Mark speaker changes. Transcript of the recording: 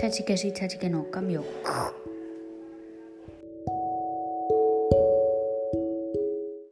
Speaker 1: チャチケシチャチケの髪を。ク